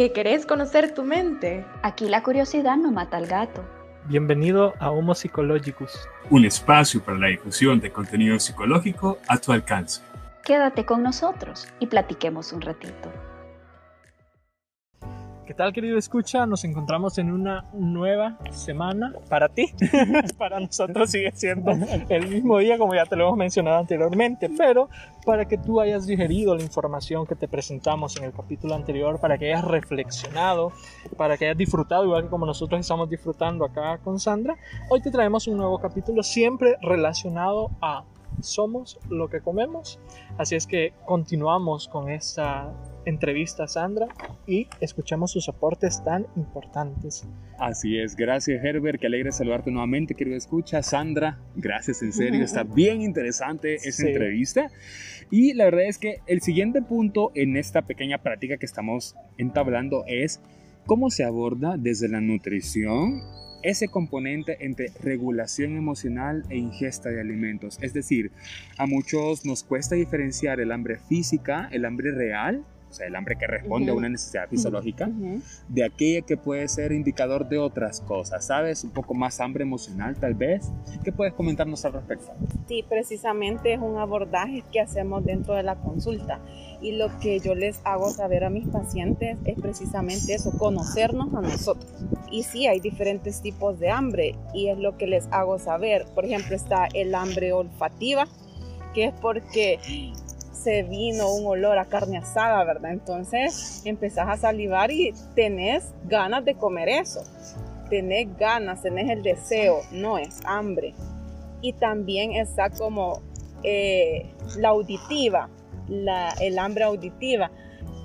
¿Que querés conocer tu mente? Aquí la curiosidad no mata al gato. Bienvenido a Homo Psychologicus, un espacio para la difusión de contenido psicológico a tu alcance. Quédate con nosotros y platiquemos un ratito. ¿Qué tal querido escucha? Nos encontramos en una nueva semana para ti. para nosotros sigue siendo el mismo día como ya te lo hemos mencionado anteriormente, pero para que tú hayas digerido la información que te presentamos en el capítulo anterior, para que hayas reflexionado, para que hayas disfrutado igual que como nosotros estamos disfrutando acá con Sandra, hoy te traemos un nuevo capítulo siempre relacionado a somos lo que comemos. Así es que continuamos con esta entrevista a Sandra y escuchamos sus aportes tan importantes. Así es, gracias Herbert, qué alegre saludarte nuevamente, querido escucha. Sandra, gracias en serio, está bien interesante esta entrevista. Y la verdad es que el siguiente punto en esta pequeña práctica que estamos entablando es cómo se aborda desde la nutrición ese componente entre regulación emocional e ingesta de alimentos. Es decir, a muchos nos cuesta diferenciar el hambre física, el hambre real, o sea, el hambre que responde a una necesidad fisiológica, de aquella que puede ser indicador de otras cosas, ¿sabes? Un poco más hambre emocional tal vez. ¿Qué puedes comentarnos al respecto? Sí, precisamente es un abordaje que hacemos dentro de la consulta y lo que yo les hago saber a mis pacientes es precisamente eso, conocernos a nosotros. Y sí, hay diferentes tipos de hambre y es lo que les hago saber. Por ejemplo, está el hambre olfativa, que es porque se vino un olor a carne asada, ¿verdad? Entonces empezás a salivar y tenés ganas de comer eso. Tenés ganas, tenés el deseo, no es hambre. Y también está como eh, la auditiva, la, el hambre auditiva,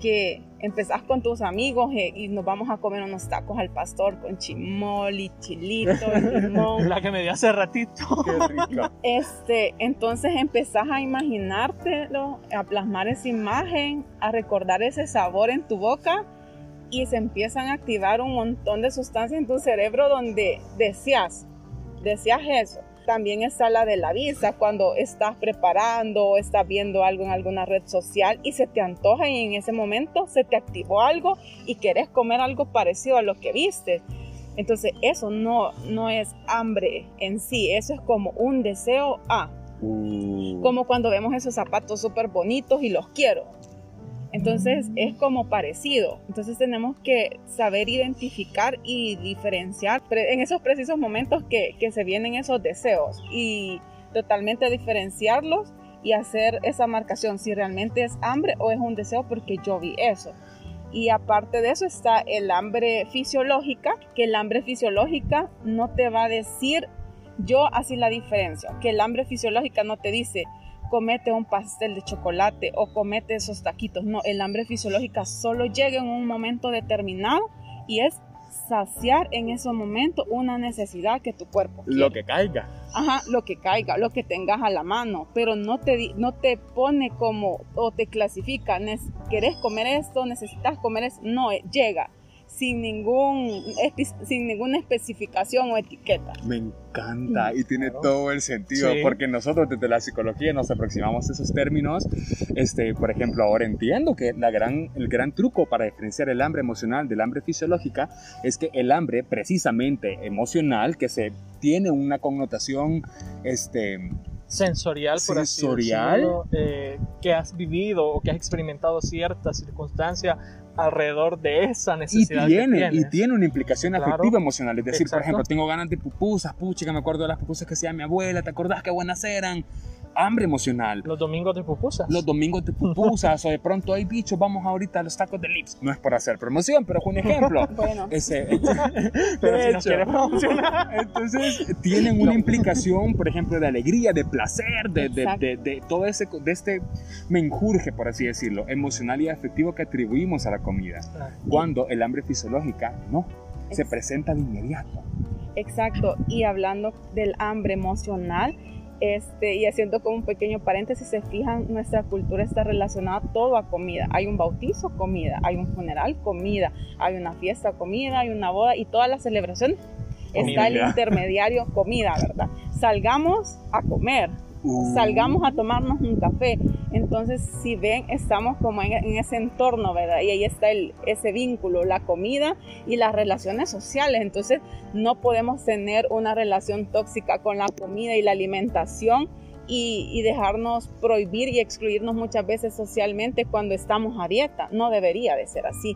que empezás con tus amigos eh, y nos vamos a comer unos tacos al pastor con chimol y chilito y limón. La que me dio hace ratito. Qué rico. Este, entonces empezás a imaginártelo, a plasmar esa imagen, a recordar ese sabor en tu boca y se empiezan a activar un montón de sustancias en tu cerebro donde deseas, deseas eso. También está la de la visa, cuando estás preparando o estás viendo algo en alguna red social y se te antoja y en ese momento se te activó algo y querés comer algo parecido a lo que viste. Entonces eso no, no es hambre en sí, eso es como un deseo a. Uh. Como cuando vemos esos zapatos súper bonitos y los quiero. Entonces es como parecido. Entonces tenemos que saber identificar y diferenciar en esos precisos momentos que, que se vienen esos deseos y totalmente diferenciarlos y hacer esa marcación si realmente es hambre o es un deseo porque yo vi eso. Y aparte de eso está el hambre fisiológica, que el hambre fisiológica no te va a decir, yo así la diferencia, que el hambre fisiológica no te dice, comete un pastel de chocolate o comete esos taquitos. No, el hambre fisiológica solo llega en un momento determinado y es saciar en ese momento una necesidad que tu cuerpo quiere. Lo que caiga. Ajá, lo que caiga, lo que tengas a la mano, pero no te, no te pone como o te clasifica, querés comer esto, necesitas comer esto, no, eh, llega sin, ningún, sin ninguna especificación o etiqueta. Me encanta y tiene todo el sentido porque nosotros desde la psicología nos aproximamos a esos términos. Este, por ejemplo, ahora entiendo que la gran, el gran truco para diferenciar el hambre emocional del hambre fisiológica es que el hambre precisamente emocional, que se tiene una connotación este, sensorial, por sensorial. así decirlo, eh, que has vivido o que has experimentado cierta circunstancia alrededor de esa necesidad. Y tiene, que y tiene una implicación afectiva emocional. Es decir, por ejemplo, tengo ganas de pupusas, pucha, que me acuerdo de las pupusas que hacía mi abuela, ¿te acordás qué buenas eran? Hambre emocional. Los domingos de pupusas. Los domingos de pupusas, o de pronto hay bichos, vamos ahorita a los tacos de lips. No es por hacer promoción, pero es un ejemplo. bueno. Ese, pero si no quiere promocionar. Entonces, tienen una implicación, por ejemplo, de alegría, de placer, de, de, de, de, todo ese, de este menjurje, por así decirlo, emocional y afectivo que atribuimos a la comida. Cuando el hambre fisiológica no, se presenta de inmediato. Exacto, y hablando del hambre emocional, este, y haciendo como un pequeño paréntesis, se fijan, nuestra cultura está relacionada todo a comida. Hay un bautizo, comida. Hay un funeral, comida. Hay una fiesta, comida. Hay una boda y todas las celebraciones está el intermediario, comida, ¿verdad? Salgamos a comer. Salgamos a tomarnos un café. Entonces, Entonces, si ven, estamos como en, ese entorno, ¿verdad? Y ahí está el, ese vínculo, la comida y las relaciones sociales. Entonces, no podemos tener una relación tóxica con la comida y la alimentación y, y, dejarnos prohibir y excluirnos muchas veces socialmente cuando estamos a dieta. No debería de ser así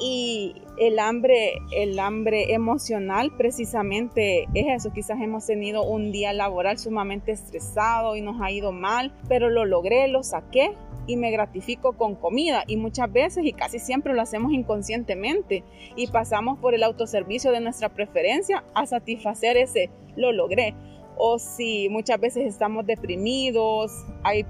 y el hambre, el hambre emocional precisamente es eso. Quizás hemos tenido un día laboral sumamente estresado y nos ha ido mal, pero lo logré, lo saqué y me gratifico con comida y muchas veces y casi siempre lo hacemos inconscientemente y pasamos por el autoservicio de nuestra preferencia a satisfacer ese lo logré. O si muchas veces estamos deprimidos, hay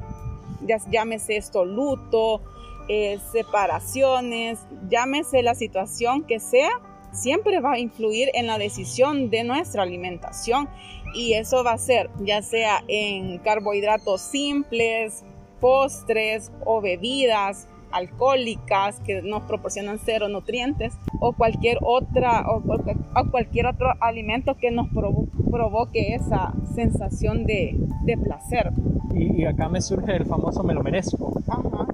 llámese esto luto, eh, separaciones, llámese la situación que sea, siempre va a influir en la decisión de nuestra alimentación y eso va a ser ya sea en carbohidratos simples, postres o bebidas alcohólicas que nos proporcionan cero nutrientes o cualquier otra o, cualquier otro alimento que nos provoque esa sensación de, placer. Y, y, acá me surge el famoso me lo merezco. Ajá,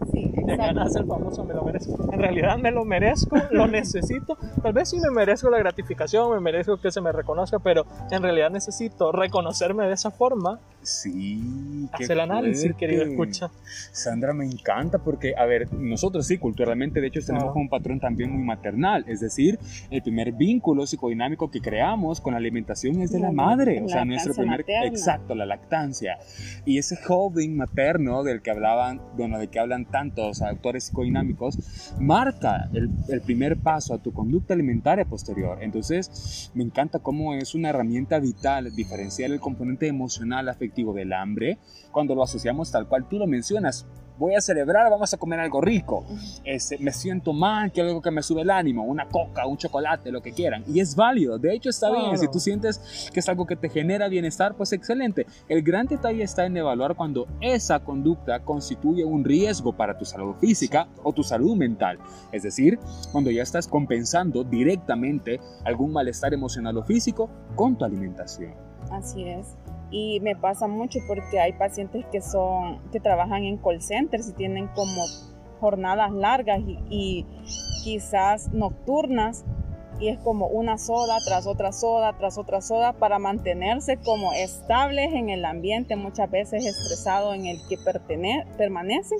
sí, de ganas el famoso me lo merezco. En realidad me lo merezco, lo necesito. Tal vez sí me merezco la gratificación, me merezco que se me reconozca, pero en realidad necesito reconocerme de esa forma. Sí. Haz el análisis, querido escucha. Sandra, me encanta porque, a ver, nosotros sí, culturalmente, de hecho, tenemos un patrón también muy maternal. Es decir, el primer vínculo psicodinámico que creamos con la alimentación es de la, madre. o sea, nuestro primer. Exacto, la lactancia. Y ese joven materno del que hablaban, bueno, de que hablan tantos autores psicodinámicos, marca el, el primer paso a tu conducta alimentaria posterior. Entonces, me encanta cómo es una herramienta vital diferenciar el componente emocional afectivo del hambre cuando lo asociamos tal cual tú lo mencionas voy a celebrar, vamos a comer algo rico. Este, me siento mal, quiero algo que me sube el ánimo, una coca, un chocolate, lo que quieran. Y es válido, de hecho está bien. Si tú sientes que es algo que te genera bienestar, pues excelente. El gran detalle está en evaluar cuando esa conducta constituye un riesgo para tu salud física o tu salud mental. Es decir, cuando ya estás compensando directamente algún malestar emocional o físico con tu alimentación. Así es y me pasa mucho porque hay pacientes que son que trabajan en call centers y tienen como jornadas largas y, quizás nocturnas y es como una soda tras otra soda tras otra soda para mantenerse como estables en el ambiente muchas veces estresado en el que permanecen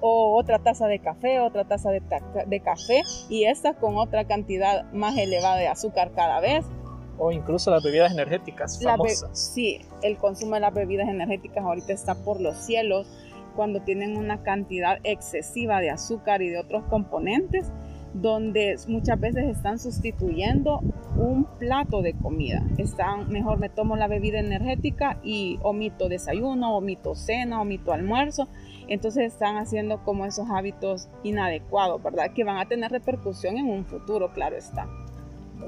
o otra taza de café, otra taza de, de café y esta con otra cantidad más elevada de azúcar cada vez o incluso las bebidas energéticas famosas. sí, el consumo de las bebidas energéticas ahorita está por los cielos cuando tienen una cantidad excesiva de azúcar y de otros componentes donde muchas veces están sustituyendo un plato de comida. Están, mejor me tomo la bebida energética y omito desayuno, omito cena, omito almuerzo. Entonces están haciendo como esos hábitos inadecuados, ¿verdad? Que van a tener repercusión en un futuro, claro está.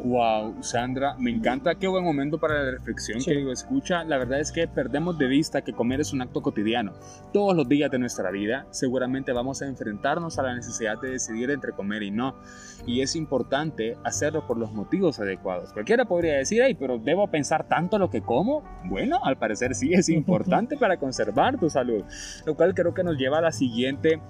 Wow, Sandra, me encanta, qué buen momento para la reflexión, que digo, escucha. La verdad es que perdemos de vista que comer es un acto cotidiano. Todos los días de nuestra vida seguramente vamos a enfrentarnos a la necesidad de decidir entre comer y no. Y es importante hacerlo por los motivos adecuados. Cualquiera podría decir, ay, pero ¿debo pensar tanto lo que como? Bueno, al parecer sí es importante para conservar tu salud. Lo cual creo que nos lleva a la siguiente,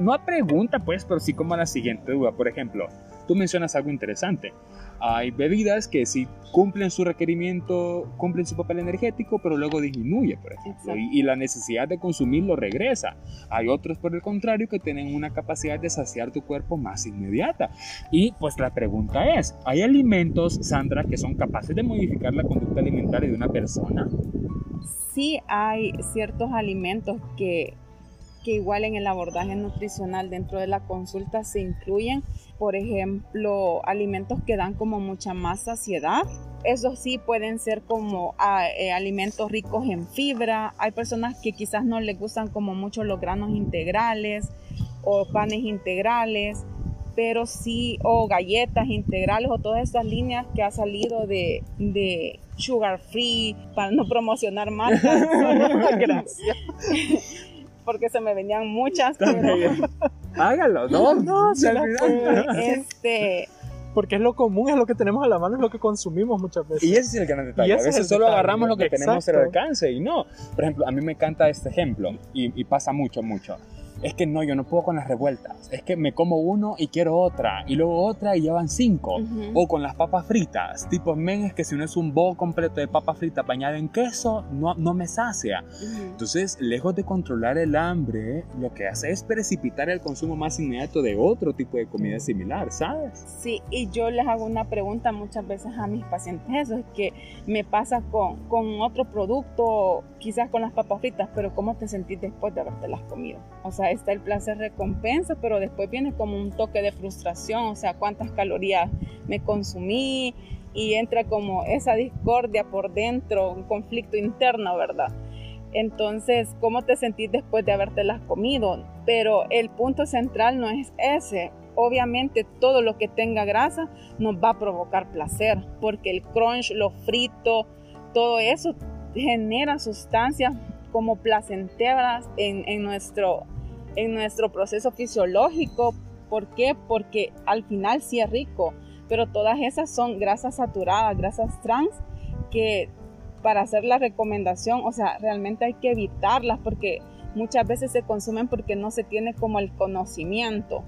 no a pregunta pues, pero sí como a la siguiente duda. Por ejemplo, tú mencionas algo interesante. Hay bebidas que sí cumplen su requerimiento, cumplen su papel energético, pero luego disminuye, por ejemplo, y, la necesidad de consumirlo regresa. Hay otros, por el contrario, que tienen una capacidad de saciar tu cuerpo más inmediata. Y pues la pregunta es, ¿hay alimentos, Sandra, que son capaces de modificar la conducta alimentaria de una persona? Sí, hay ciertos alimentos que que igual en el abordaje nutricional dentro de la consulta se incluyen, por ejemplo, alimentos que dan como mucha más saciedad. Esos sí pueden ser como ah, eh, alimentos ricos en fibra. Hay personas que quizás no les gustan como mucho los granos integrales o panes integrales, pero sí, o galletas integrales o todas esas líneas que ha salido de, de sugar free, para no promocionar marcas. Gracias porque se me venían muchas. Hágalo, no, no, este, porque es lo común, es lo que tenemos a la mano, es lo que consumimos muchas veces. Y ese es el gran detalle. a veces solo agarramos lo que tenemos al alcance y no. Por ejemplo, a mí me encanta este ejemplo y, y pasa mucho, mucho. Es que no, yo no puedo con las revueltas, es que me como uno y quiero otra, y luego otra y llevan cinco, o con las papas fritas, tipo, men, es que si no es un bowl completo de papas fritas bañada en queso, no, no me sacia. Ujú. Entonces, lejos de controlar el hambre, lo que hace es precipitar el consumo más inmediato de otro tipo de comida similar, ¿sabes? Sí, y yo les hago una pregunta muchas veces a mis pacientes, eso es que me pasa con, con otro producto, quizás con las papas fritas, pero ¿cómo te sentís después de habértelas comido? O sea, está el placer recompensa, pero después viene como un toque de frustración, o sea, cuántas calorías me consumí y entra como esa discordia por dentro, un conflicto interno, ¿verdad? Entonces, ¿cómo te sentís después de habértelas comido? Pero el punto central no es ese. Obviamente todo lo que tenga grasa nos va a provocar placer, porque el crunch, lo frito, todo eso genera sustancias como placenteras en, en nuestro, en nuestro proceso fisiológico. ¿Por qué? Porque al final sí es rico, pero todas esas son grasas saturadas, grasas trans, que para hacer la recomendación, o sea, realmente hay que evitarlas porque muchas veces se consumen porque no se tiene como el conocimiento.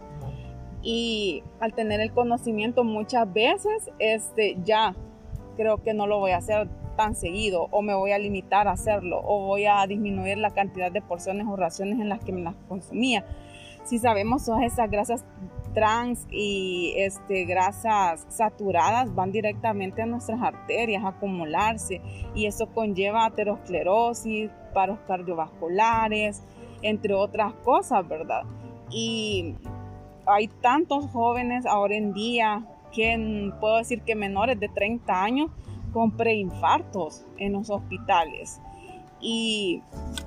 Y al tener el conocimiento muchas veces, este, ya creo que no lo voy a hacer tan seguido o me voy a limitar a hacerlo o voy a disminuir la cantidad de porciones o raciones en las que me las consumía. Si sabemos todas esas grasas trans y este, grasas saturadas van directamente a nuestras arterias a acumularse y eso conlleva aterosclerosis, paros cardiovasculares, entre otras cosas, ¿verdad? Y hay tantos jóvenes ahora en día que puedo decir que menores de 30 años con preinfartos en los hospitales. ¿Y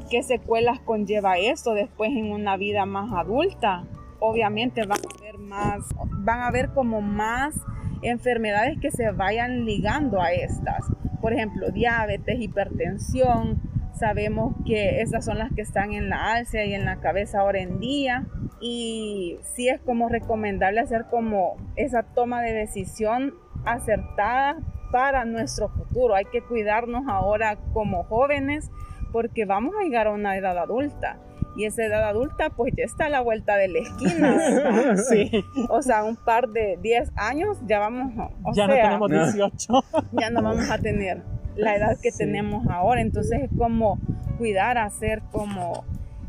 qué secuelas conlleva esto después en una vida más adulta? Obviamente van a haber más, van a haber como más enfermedades que se vayan ligando a estas. Por ejemplo, diabetes, hipertensión. Sabemos que esas son las que están en la alza y en la cabeza ahora en día. Y sí es como recomendable hacer como esa toma de decisión acertada para nuestro futuro. Hay que cuidarnos ahora como jóvenes porque vamos a llegar a una edad adulta. Y esa edad adulta pues ya está a la vuelta de la esquina. Sí, O sea, un par de 10 años ya vamos, o ya no tenemos 18. ya no vamos a tener la edad que Sí. tenemos ahora. Entonces es como cuidar, hacer como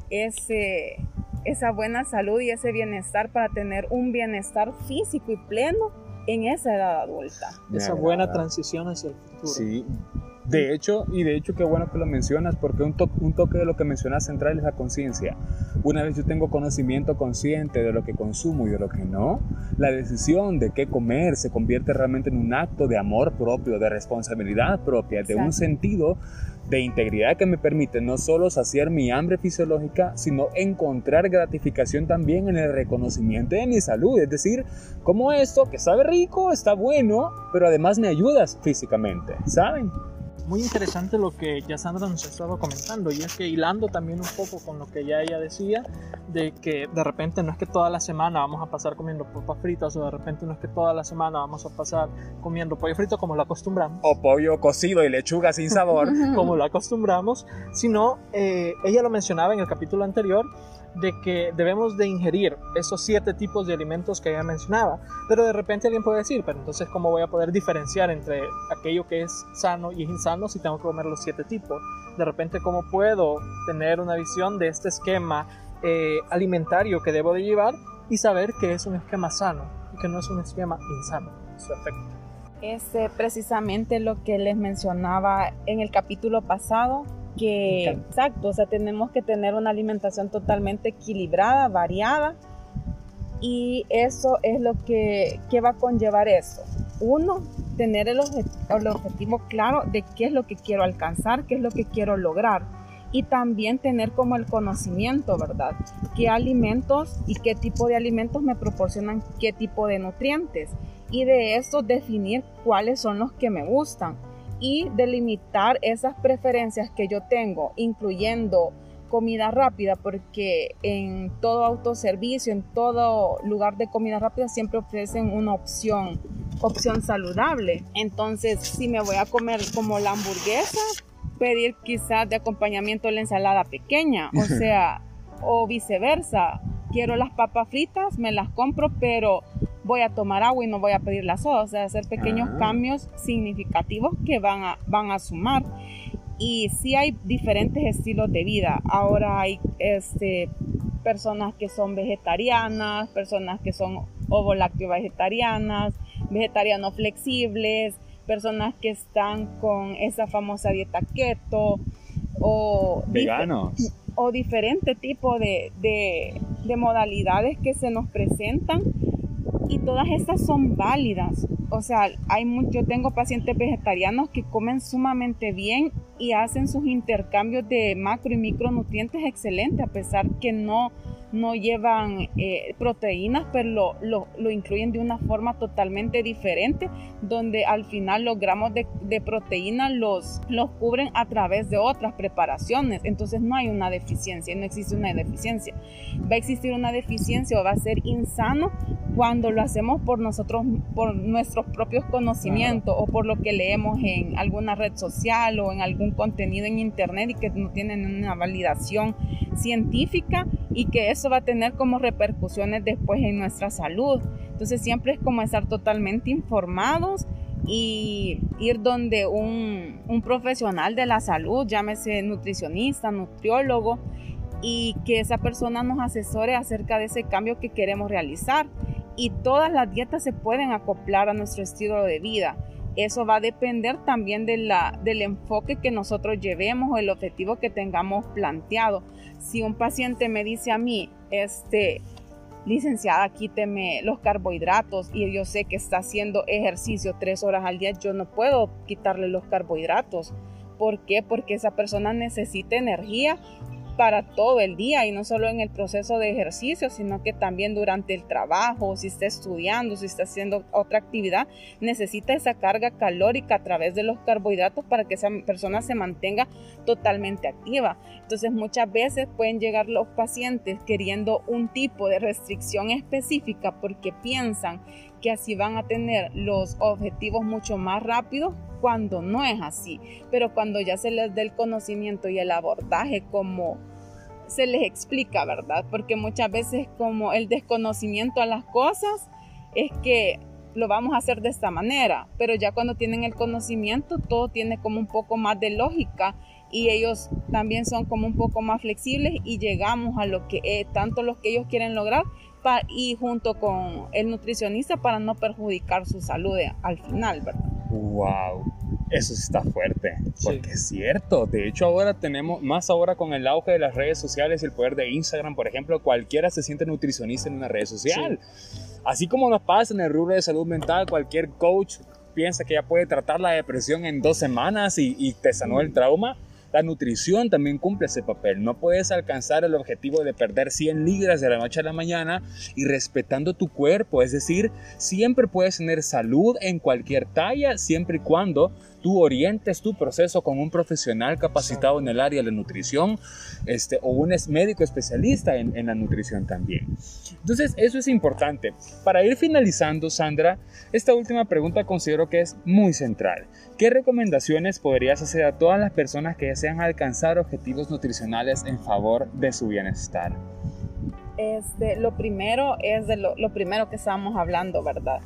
ese, esa buena salud y ese bienestar para tener un bienestar físico y pleno en esa edad adulta. Esa buena transición hacia el futuro. Sí. De hecho, y de hecho qué bueno que lo mencionas, porque un, to- un toque de lo que mencionas central es la conciencia. Una vez yo tengo conocimiento consciente de lo que consumo y de lo que no, la decisión de qué comer se convierte realmente en un acto de amor propio, de responsabilidad propia, de un sentido de integridad que me permite no solo saciar mi hambre fisiológica, sino encontrar gratificación también en el reconocimiento de mi salud. Es decir, como esto que sabe rico, está bueno, pero además me ayudas físicamente, ¿saben? Muy interesante lo que ya Sandra nos estaba comentando y es que hilando también un poco con lo que ya ella decía de que de repente no es que toda la semana vamos a pasar comiendo papas fritas o de repente no es que toda la semana vamos a pasar comiendo pollo frito como lo acostumbramos O pollo cocido y lechuga sin sabor. como lo acostumbramos, sino eh, ella lo mencionaba en el capítulo anterior de que debemos de ingerir esos siete tipos de alimentos que ella mencionaba, pero de repente alguien puede decir, pero entonces cómo voy a poder diferenciar entre aquello que es sano y es insano si tengo que comer los siete tipos, de repente cómo puedo tener una visión de este esquema eh, alimentario que debo de llevar y saber que es un esquema sano y que no es un esquema insano. Su efecto. Es eh, precisamente lo que les mencionaba en el capítulo pasado, que exacto, o sea, tenemos que tener una alimentación totalmente equilibrada, variada, y eso es lo que, que va a conllevar eso. Uno, tener el, el objetivo claro de qué es lo que quiero alcanzar, qué es lo que quiero lograr. Y también tener como el conocimiento, ¿verdad? ¿Qué alimentos y qué tipo de alimentos me proporcionan qué tipo de nutrientes? Y de eso definir cuáles son los que me gustan y delimitar esas preferencias que yo tengo, incluyendo comida rápida, porque en todo autoservicio, en todo lugar de comida rápida siempre ofrecen una opción, opción saludable. Entonces, si me voy a comer como la hamburguesa, pedir quizás de acompañamiento la ensalada pequeña, o sea, O viceversa, quiero las papas fritas, me las compro, pero voy a tomar agua y no voy a pedir las soda. O sea, hacer pequeños Ah. cambios significativos que van a, van a sumar. Y sí hay diferentes estilos de vida. Ahora hay este, personas que son vegetarianas, personas que son ovo-lácteo vegetarianas, vegetarianos flexibles, personas que están con esa famosa dieta keto o Veganos. o diferente tipo de, de- de modalidades que se nos presentan y todas estas son válidas. O sea, hay mu- yo tengo pacientes vegetarianos que comen sumamente bien y hacen sus intercambios de macro y micronutrientes excelentes, a pesar que no, no llevan eh, proteínas, pero lo, lo- lo incluyen de una forma totalmente diferente, donde al final los gramos de, de proteína los, los cubren a través de otras preparaciones. Entonces no hay una deficiencia, no existe una deficiencia. Va a existir una deficiencia o va a ser insano cuando lo hacemos por nosotros, por nuestros propios conocimientos o por lo que leemos en alguna red social o en algún contenido en internet y que no tienen una validación científica y que eso va a tener como repercusiones después en nuestra salud. Entonces siempre es como estar totalmente informados y ir donde un, un profesional de la salud, llámese nutricionista, nutriólogo, y que esa persona nos asesore acerca de ese cambio que queremos realizar. Y todas las dietas se pueden acoplar a nuestro estilo de vida. Eso va a depender también del enfoque que nosotros llevemos o el objetivo que tengamos planteado. Si un paciente me dice a mí, este, licenciada, quíteme los carbohidratos y yo sé que está haciendo ejercicio tres horas al día, yo no puedo quitarle los carbohidratos. ¿Por qué? Porque esa persona necesita energía para todo el día y no solo en el proceso de ejercicio, sino que también durante el trabajo, si está estudiando, si está haciendo otra actividad, necesita esa carga calórica a través de los carbohidratos para que esa persona se mantenga totalmente activa. Entonces muchas veces pueden llegar los pacientes queriendo un tipo de restricción específica porque piensan que así van a tener los objetivos mucho más rápidos cuando no es así. Pero cuando ya se les dé el conocimiento y el abordaje como se les explica, ¿verdad? Porque muchas veces como el desconocimiento a las cosas es que lo vamos a hacer de esta manera, pero ya cuando tienen el conocimiento todo tiene como un poco más de lógica y ellos también son como un poco más flexibles y llegamos a lo que tanto lo que ellos quieren lograr pa- y junto con el nutricionista para no perjudicar su salud eh, al final, ¿verdad? Wow, eso sí está fuerte, Sí. porque es cierto. De hecho, ahora tenemos, más ahora con el auge de las redes sociales y el poder de Instagram, por ejemplo, cualquiera se siente nutricionista en una red social. Así como nos pasa en el rubro de salud mental, cualquier coach piensa que ya puede tratar la depresión en dos semanas y, y te sanó el trauma. La nutrición también cumple ese papel. No puedes alcanzar el objetivo de perder 100 libras de la noche a la mañana y respetando tu cuerpo. Es decir, siempre puedes tener salud en cualquier talla, siempre y cuando tú orientes tu proceso con un profesional capacitado en el área de la nutrición este, o un médico especialista en, en la nutrición también. Entonces, eso es importante. Para ir finalizando, Sandra, esta última pregunta considero que es muy central. ¿Qué recomendaciones podrías hacer a todas las personas que desean alcanzar objetivos nutricionales en favor de su bienestar? Este, lo primero es de lo, lo primero que estábamos hablando, ¿verdad?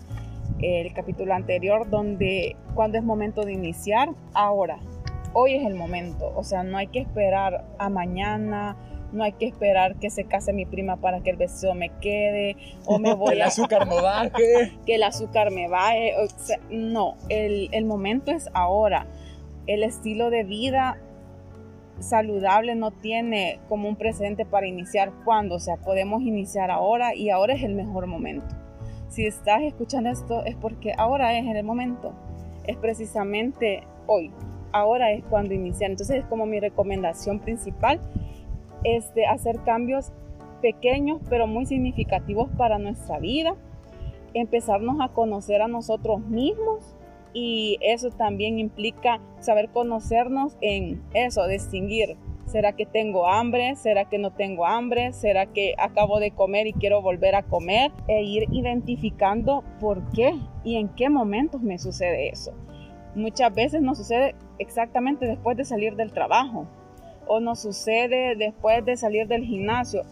El capítulo anterior, donde cuando es momento de iniciar, ahora, hoy es el momento. O sea, no hay que esperar a mañana, no hay que esperar que se case mi prima para que el vestido me quede, o me voy El a azúcar no baje. que el azúcar me baje. O sea, no, el, el momento es ahora. El estilo de vida saludable no tiene como un precedente para iniciar cuando, o sea, podemos iniciar ahora y ahora es el mejor momento. Si estás escuchando esto es porque ahora es el momento, es precisamente hoy, ahora es cuando iniciar. Entonces es como mi recomendación principal, este, hacer cambios pequeños pero muy significativos para nuestra vida, empezarnos a conocer a nosotros mismos y eso también implica saber conocernos en eso, distinguir. ¿Será que tengo hambre? ¿Será que no tengo hambre? ¿Será que acabo de comer y quiero volver a comer? E ir identificando por qué y en qué momentos me sucede eso. Muchas veces nos sucede exactamente después de salir del trabajo. o nos sucede después de salir del gimnasio.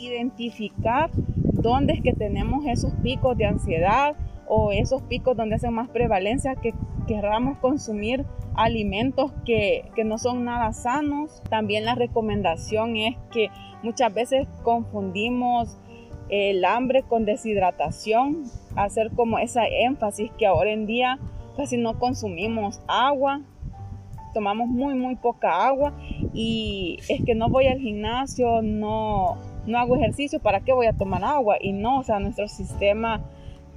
Identificar dónde es que tenemos esos picos de ansiedad o esos picos donde hacen más prevalencia que querramos consumir alimentos que, que, no son nada sanos. También la recomendación es que muchas veces confundimos el hambre con deshidratación, hacer como esa énfasis que ahora en día casi no consumimos agua, tomamos muy muy poca agua y es que no voy al gimnasio, no, no hago ejercicio, ¿para qué voy a tomar agua? Y no, o sea, nuestro sistema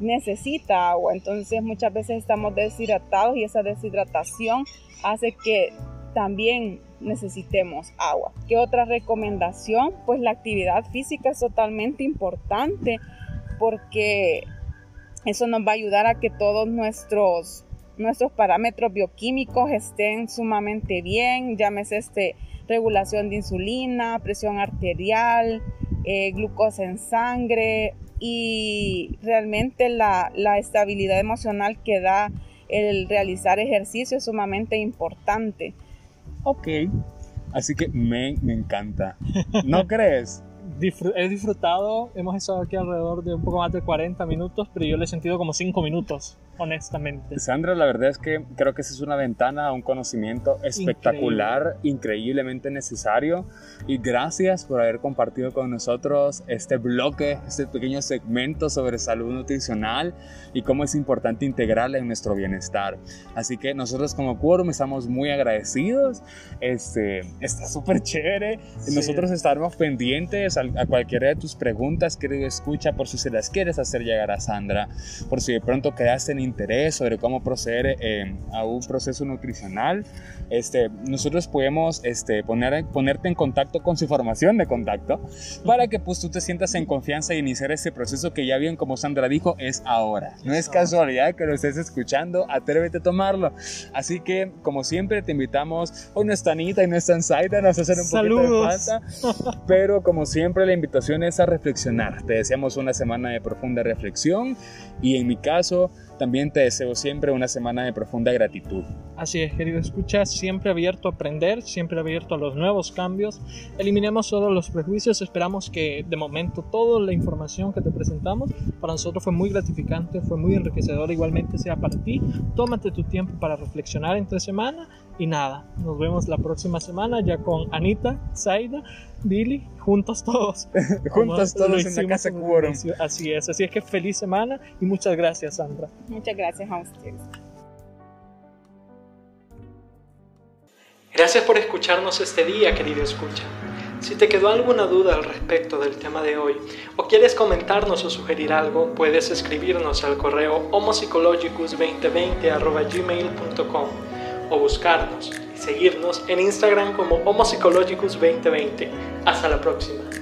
necesita agua, entonces muchas veces estamos deshidratados y esa deshidratación hace que también necesitemos agua. ¿Qué otra recomendación? Pues la actividad física es totalmente importante porque eso nos va a ayudar a que todos nuestros, nuestros parámetros bioquímicos estén sumamente bien, llámese este, regulación de insulina, presión arterial, eh, glucosa en sangre y realmente la, la estabilidad emocional que da el realizar ejercicio es sumamente importante. Ok, así que me, me encanta. ¿No crees? he disfrutado, hemos estado aquí alrededor de un poco más de 40 minutos, pero yo le he sentido como 5 minutos honestamente. Sandra, la verdad es que creo que esa es una ventana a un conocimiento espectacular, increíblemente necesario. Y gracias por haber compartido con nosotros este bloque, este pequeño segmento sobre salud nutricional y cómo es importante integrarla en nuestro bienestar. Así que nosotros como Quorum estamos muy agradecidos. Este, está súper chévere. Nosotros estaremos pendientes a, a cualquiera de tus preguntas, querido escucha, por si se las quieres hacer llegar a Sandra, por si de pronto quedaste en interés sobre cómo proceder eh, a un proceso nutricional, este, nosotros podemos este, poner, ponerte en contacto con su formación de contacto para que pues tú te sientas en confianza y iniciar este proceso que ya bien como Sandra dijo es ahora. No es casualidad que lo estés escuchando, atrévete a tomarlo. Así que como siempre te invitamos, hoy no está Anita y no está Zaida, nos hacer un poquito de falta, pero como siempre la invitación es a reflexionar. Te deseamos una semana de profunda reflexión y en mi caso también te deseo siempre una semana de profunda gratitud. Así es, querido escucha, siempre abierto a aprender, siempre abierto a los nuevos cambios. Eliminemos todos los prejuicios, esperamos que de momento toda la información que te presentamos para nosotros fue muy gratificante, fue muy enriquecedora, igualmente sea para ti. Tómate tu tiempo para reflexionar entre semana y nada, nos vemos la próxima semana ya con Anita, Zaida, Billy, juntos todos. juntos todos en la casa Quorum. Así es, así es que feliz semana y muchas gracias, Sandra. Muchas gracias a ustedes. Gracias por escucharnos este día, querido escucha. Si te quedó alguna duda al respecto del tema de hoy o quieres comentarnos o sugerir algo, puedes escribirnos al correo homopsychologicus2020.gmail.com o buscarnos y seguirnos en Instagram como homopsychologicus2020. Hasta la próxima.